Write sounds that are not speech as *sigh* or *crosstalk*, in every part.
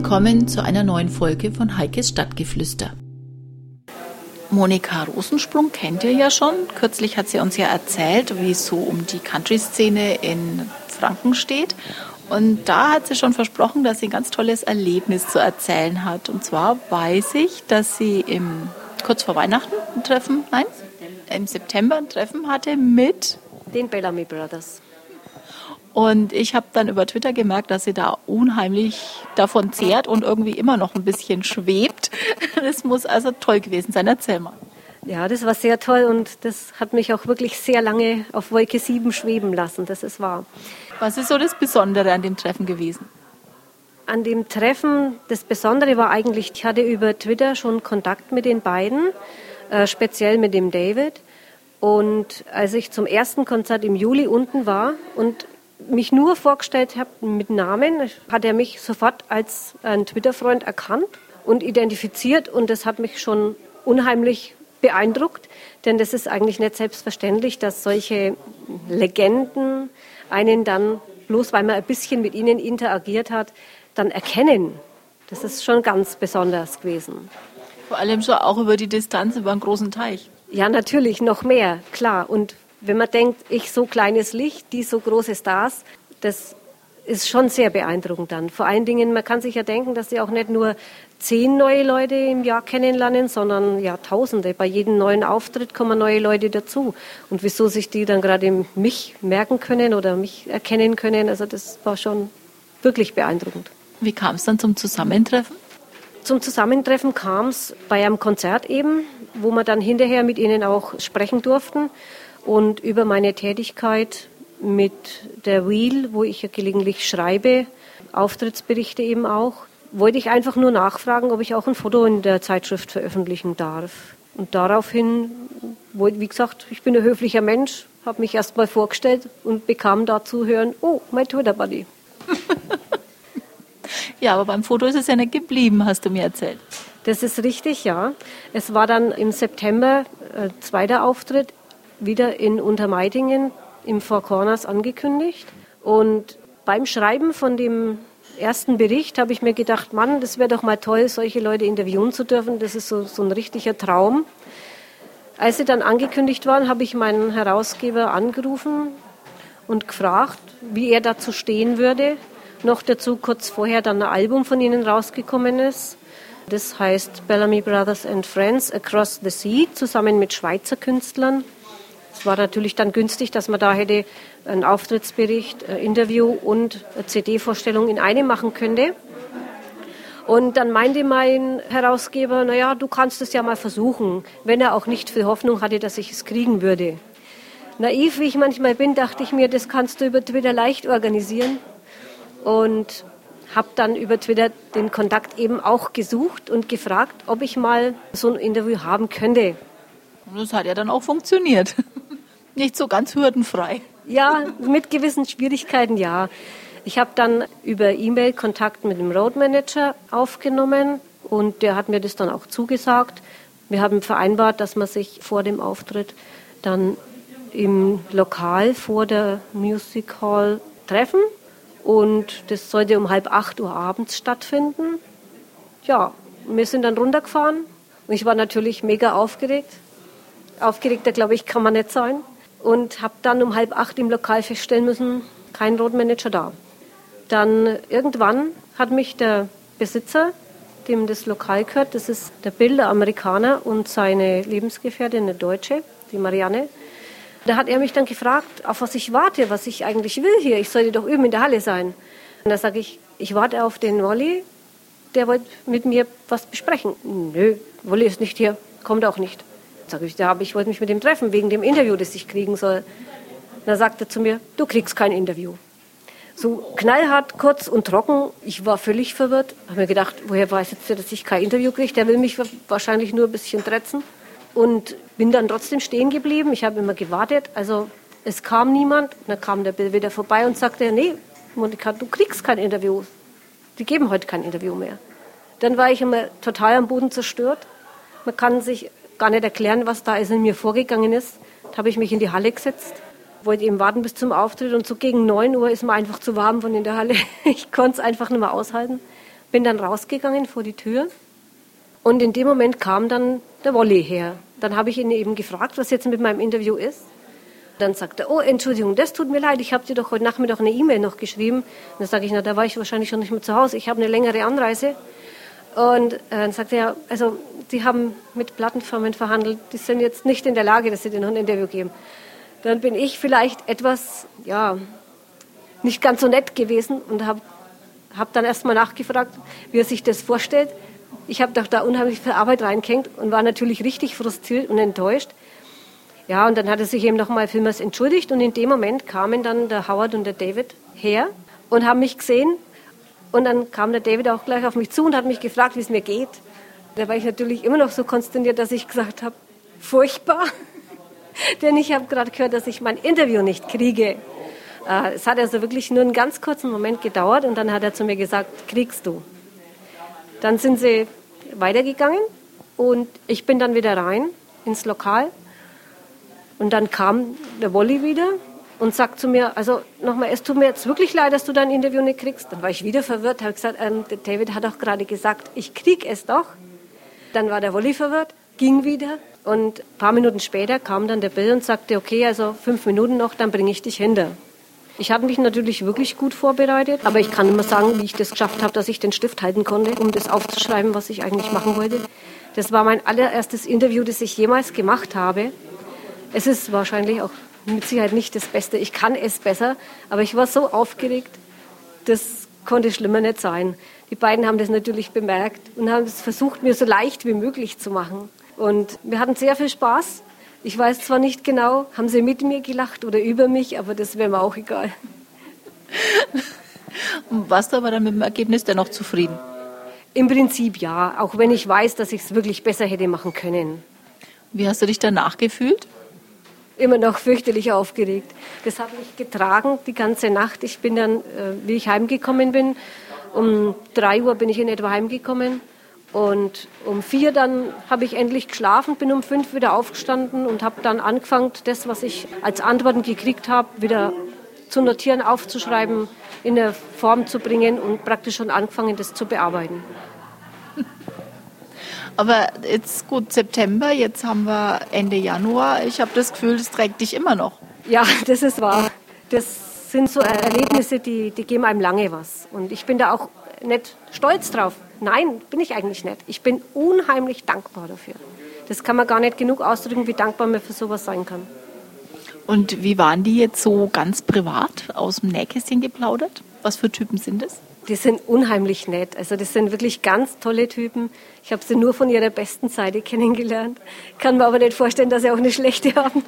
Willkommen zu einer neuen Folge von Heikes Stadtgeflüster. Monika Rosensprung kennt ihr ja schon. Kürzlich hat sie uns ja erzählt, wie es so um die Country-Szene in Franken steht. Und da hat sie schon versprochen, dass sie ein ganz tolles Erlebnis zu erzählen hat. Und zwar weiß ich, dass sie im, kurz vor Weihnachten ein Treffen, nein, im September ein Treffen hatte mit den Bellamy Brothers. Und ich habe dann über Twitter gemerkt, dass sie da unheimlich davon zehrt und irgendwie immer noch ein bisschen schwebt. *laughs* Das muss also toll gewesen sein. Erzähl mal. Ja, das war sehr toll und das hat mich auch wirklich sehr lange auf Wolke 7 schweben lassen. Das ist wahr. Was ist so das Besondere an dem Treffen gewesen? An dem Treffen, das Besondere war eigentlich, ich hatte über Twitter schon Kontakt mit den beiden, äh, speziell mit dem David. Und als ich zum ersten Konzert im Juli unten war und mich nur vorgestellt habe mit Namen, hat er mich sofort als ein Twitter-Freund erkannt und identifiziert und das hat mich schon unheimlich beeindruckt, denn das ist eigentlich nicht selbstverständlich, dass solche Legenden einen dann, bloß weil man ein bisschen mit ihnen interagiert hat, dann erkennen. Das ist schon ganz besonders gewesen. Vor allem schon auch über die Distanz über einen großen Teich. Ja, natürlich, noch mehr, klar. Und wenn man denkt, ich so kleines Licht, die so große Stars, das ist schon sehr beeindruckend dann. Vor allen Dingen, man kann sich ja denken, dass sie auch nicht nur zehn neue Leute im Jahr kennenlernen, sondern ja Tausende. Bei jedem neuen Auftritt kommen neue Leute dazu. Und wieso sich die dann gerade mich merken können oder mich erkennen können, also das war schon wirklich beeindruckend. Wie kam es dann zum Zusammentreffen? Zum Zusammentreffen kam es bei einem Konzert eben, wo wir dann hinterher mit ihnen auch sprechen durften und über meine Tätigkeit mit der Wheel, wo ich ja gelegentlich schreibe, Auftrittsberichte eben auch, wollte ich einfach nur nachfragen, ob ich auch ein Foto in der Zeitschrift veröffentlichen darf. Und daraufhin, wie gesagt, ich bin ein höflicher Mensch, habe mich erst mal vorgestellt und bekam dazu hören, oh, mein Twitter-Buddy. *laughs* ja, aber beim Foto ist es ja nicht geblieben, hast du mir erzählt. Das ist richtig, ja. Es war dann im September äh, zweiter Auftritt wieder in Untermeidingen im Four Corners angekündigt. Und beim Schreiben von dem ersten Bericht habe ich mir gedacht, Mann, das wäre doch mal toll, solche Leute interviewen zu dürfen. Das ist so, so ein richtiger Traum. Als sie dann angekündigt waren, habe ich meinen Herausgeber angerufen und gefragt, wie er dazu stehen würde. Noch dazu kurz vorher dann ein Album von ihnen rausgekommen ist. Das heißt Bellamy Brothers and Friends Across the Sea, zusammen mit Schweizer Künstlern. Es war natürlich dann günstig, dass man da hätte einen Auftrittsbericht, ein Interview und CD-Vorstellung in einem machen könnte. Und dann meinte mein Herausgeber, naja, du kannst es ja mal versuchen, wenn er auch nicht viel Hoffnung hatte, dass ich es kriegen würde. Naiv wie ich manchmal bin, dachte ich mir, das kannst du über Twitter leicht organisieren. Und habe dann über Twitter den Kontakt eben auch gesucht und gefragt, ob ich mal so ein Interview haben könnte. Und das hat ja dann auch funktioniert. *laughs* Nicht so ganz hürdenfrei. Ja, mit gewissen Schwierigkeiten, ja. Ich habe dann über E-Mail Kontakt mit dem Roadmanager aufgenommen und der hat mir das dann auch zugesagt. Wir haben vereinbart, dass man sich vor dem Auftritt dann im Lokal vor der Music Hall treffen und das sollte um halb acht Uhr abends stattfinden. Ja, wir sind dann runtergefahren und ich war natürlich mega aufgeregt. Aufgeregter, glaube ich, kann man nicht sein. Und habe dann um halb acht im Lokal feststellen müssen, kein Roadmanager da. Dann irgendwann hat mich der Besitzer, dem das Lokal gehört, das ist der Bill, der Amerikaner und seine Lebensgefährtin, eine Deutsche, die Marianne, da hat er mich dann gefragt, auf was ich warte, was ich eigentlich will hier. Ich sollte doch üben in der Halle sein. Und da sage ich, ich warte auf den Wolli, der wollte mit mir was besprechen. Nö, Wolli ist nicht hier, kommt auch nicht. Sage ich, aber ich wollte mich mit ihm treffen, wegen dem Interview, das ich kriegen soll. Da sagt er zu mir, du kriegst kein Interview. So knallhart, kurz und trocken. Ich war völlig verwirrt. Habe mir gedacht, woher weiß jetzt der, dass ich kein Interview kriege? Der will mich wahrscheinlich nur ein bisschen tretzen. Und bin dann trotzdem stehen geblieben. Ich habe immer gewartet. Also es kam niemand. Und dann kam der Bill wieder vorbei und sagte, nee, Monika, du kriegst kein Interview. Die geben heute kein Interview mehr. Dann war ich immer total am Boden zerstört. Man kann sich gar nicht erklären, was da in mir vorgegangen ist. Da habe ich mich in die Halle gesetzt, wollte eben warten bis zum Auftritt und so gegen 9 Uhr ist mir einfach zu warm von in der Halle. *laughs* Ich konnte es einfach nicht mehr aushalten. bin dann rausgegangen vor die Tür und in dem Moment kam dann der Wolli her. Dann habe ich ihn eben gefragt, was jetzt mit meinem Interview ist. Dann sagt er, oh, Entschuldigung, das tut mir leid, ich habe dir doch heute Nachmittag eine E-Mail noch geschrieben. Und dann sage ich, na, da war ich wahrscheinlich schon nicht mehr zu Hause, ich habe eine längere Anreise. Und äh, dann sagt er, also, Sie haben mit Plattenfirmen verhandelt, die sind jetzt nicht in der Lage, dass Sie dir noch ein Interview geben. Dann bin ich vielleicht etwas, ja, nicht ganz so nett gewesen und habe hab dann erst mal nachgefragt, wie er sich das vorstellt. Ich habe doch da unheimlich viel Arbeit reingehängt und war natürlich richtig frustriert und enttäuscht. Ja, und dann hat er sich eben nochmal vielmals entschuldigt und in dem Moment kamen dann der Howard und der David her und haben mich gesehen und dann kam der David auch gleich auf mich zu und hat mich gefragt, wie es mir geht. Da war ich natürlich immer noch so konsterniert, dass ich gesagt habe, furchtbar. *laughs* Denn ich habe gerade gehört, dass ich mein Interview nicht kriege. Äh, es hat also wirklich nur einen ganz kurzen Moment gedauert und dann hat er zu mir gesagt, kriegst du. Dann sind sie weitergegangen und ich bin dann wieder rein ins Lokal und dann kam der Wolli wieder und sagt zu mir, also nochmal, es tut mir jetzt wirklich leid, dass du dein Interview nicht kriegst. Dann war ich wieder verwirrt, habe gesagt, ähm, David hat auch gerade gesagt, ich krieg es doch. Dann war der Wolli verwirrt, ging wieder und ein paar Minuten später kam dann der Bill und sagte, okay, also fünf Minuten noch, dann bringe ich dich hinter. Ich habe mich natürlich wirklich gut vorbereitet, aber ich kann immer sagen, wie ich das geschafft habe, dass ich den Stift halten konnte, um das aufzuschreiben, was ich eigentlich machen wollte. Das war mein allererstes Interview, das ich jemals gemacht habe. Es ist wahrscheinlich auch mit Sicherheit nicht das Beste. Ich kann es besser, aber ich war so aufgeregt, das konnte schlimmer nicht sein. Die beiden haben das natürlich bemerkt und haben es versucht, mir so leicht wie möglich zu machen. Und wir hatten sehr viel Spaß. Ich weiß zwar nicht genau, haben sie mit mir gelacht oder über mich, aber das wäre mir auch egal. Warst du aber dann mit dem Ergebnis dennoch zufrieden? Im Prinzip ja, auch wenn ich weiß, dass ich es wirklich besser hätte machen können. Wie hast du dich danach gefühlt? Immer noch fürchterlich aufgeregt. Das habe ich getragen die ganze Nacht. Ich bin dann, äh, wie ich heimgekommen bin, um drei Uhr bin ich in etwa heimgekommen und um vier dann habe ich endlich geschlafen, bin um fünf wieder aufgestanden und habe dann angefangen, das, was ich als Antworten gekriegt habe, wieder zu notieren, aufzuschreiben, in eine Form zu bringen und praktisch schon angefangen, das zu bearbeiten. Aber jetzt gut September, jetzt haben wir Ende Januar. Ich habe das Gefühl, das trägt dich immer noch. Ja, *laughs* das ist wahr. Das sind so Erlebnisse, die, die geben einem lange was. Und ich bin da auch nicht stolz drauf. Nein, bin ich eigentlich nicht. Ich bin unheimlich dankbar dafür. Das kann man gar nicht genug ausdrücken, wie dankbar man für sowas sein kann. Und wie waren die jetzt so ganz privat aus dem Nähkästchen geplaudert? Was für Typen sind es? Die sind unheimlich nett. Also das sind wirklich ganz tolle Typen. Ich habe sie nur von ihrer besten Seite kennengelernt. Kann mir aber nicht vorstellen, dass sie auch eine schlechte haben.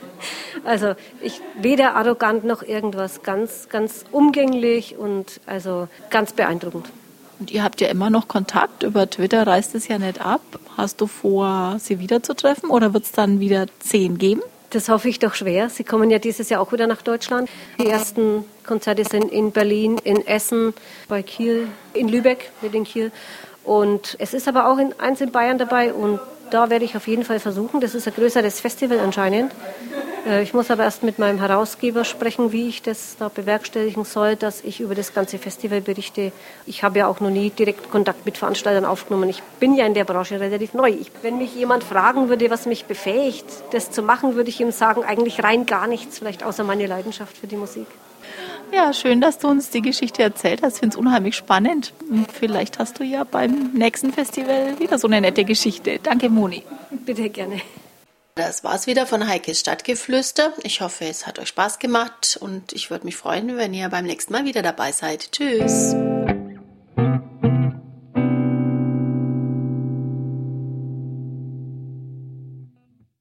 Also ich weder arrogant noch irgendwas. Ganz, ganz umgänglich und also ganz beeindruckend. Und ihr habt ja immer noch Kontakt. Über Twitter reißt es ja nicht ab. Hast du vor, sie wiederzutreffen oder wird es dann wieder zehn geben? Das hoffe ich doch schwer. Sie kommen ja dieses Jahr auch wieder nach Deutschland. Die ersten Konzerte sind in Berlin, in Essen, bei Kiel, in Lübeck mit in Kiel. Und es ist aber auch in, eins in Bayern dabei und da werde ich auf jeden Fall versuchen. Das ist ein größeres Festival anscheinend. Äh, ich muss aber erst mit meinem Herausgeber sprechen, wie ich das da bewerkstelligen soll, dass ich über das ganze Festival berichte. Ich habe ja auch noch nie direkt Kontakt mit Veranstaltern aufgenommen. Ich bin ja in der Branche relativ neu. Ich, wenn mich jemand fragen würde, was mich befähigt, das zu machen, würde ich ihm sagen, eigentlich rein gar nichts, vielleicht außer meine Leidenschaft für die Musik. Ja, schön, dass du uns die Geschichte erzählt hast. Ich finde es unheimlich spannend. Vielleicht hast du ja beim nächsten Festival wieder so eine nette Geschichte. Danke, Moni. Bitte gerne. Das war's wieder von Heikes Stadtgeflüster. Ich hoffe, es hat euch Spaß gemacht und ich würde mich freuen, wenn ihr beim nächsten Mal wieder dabei seid. Tschüss.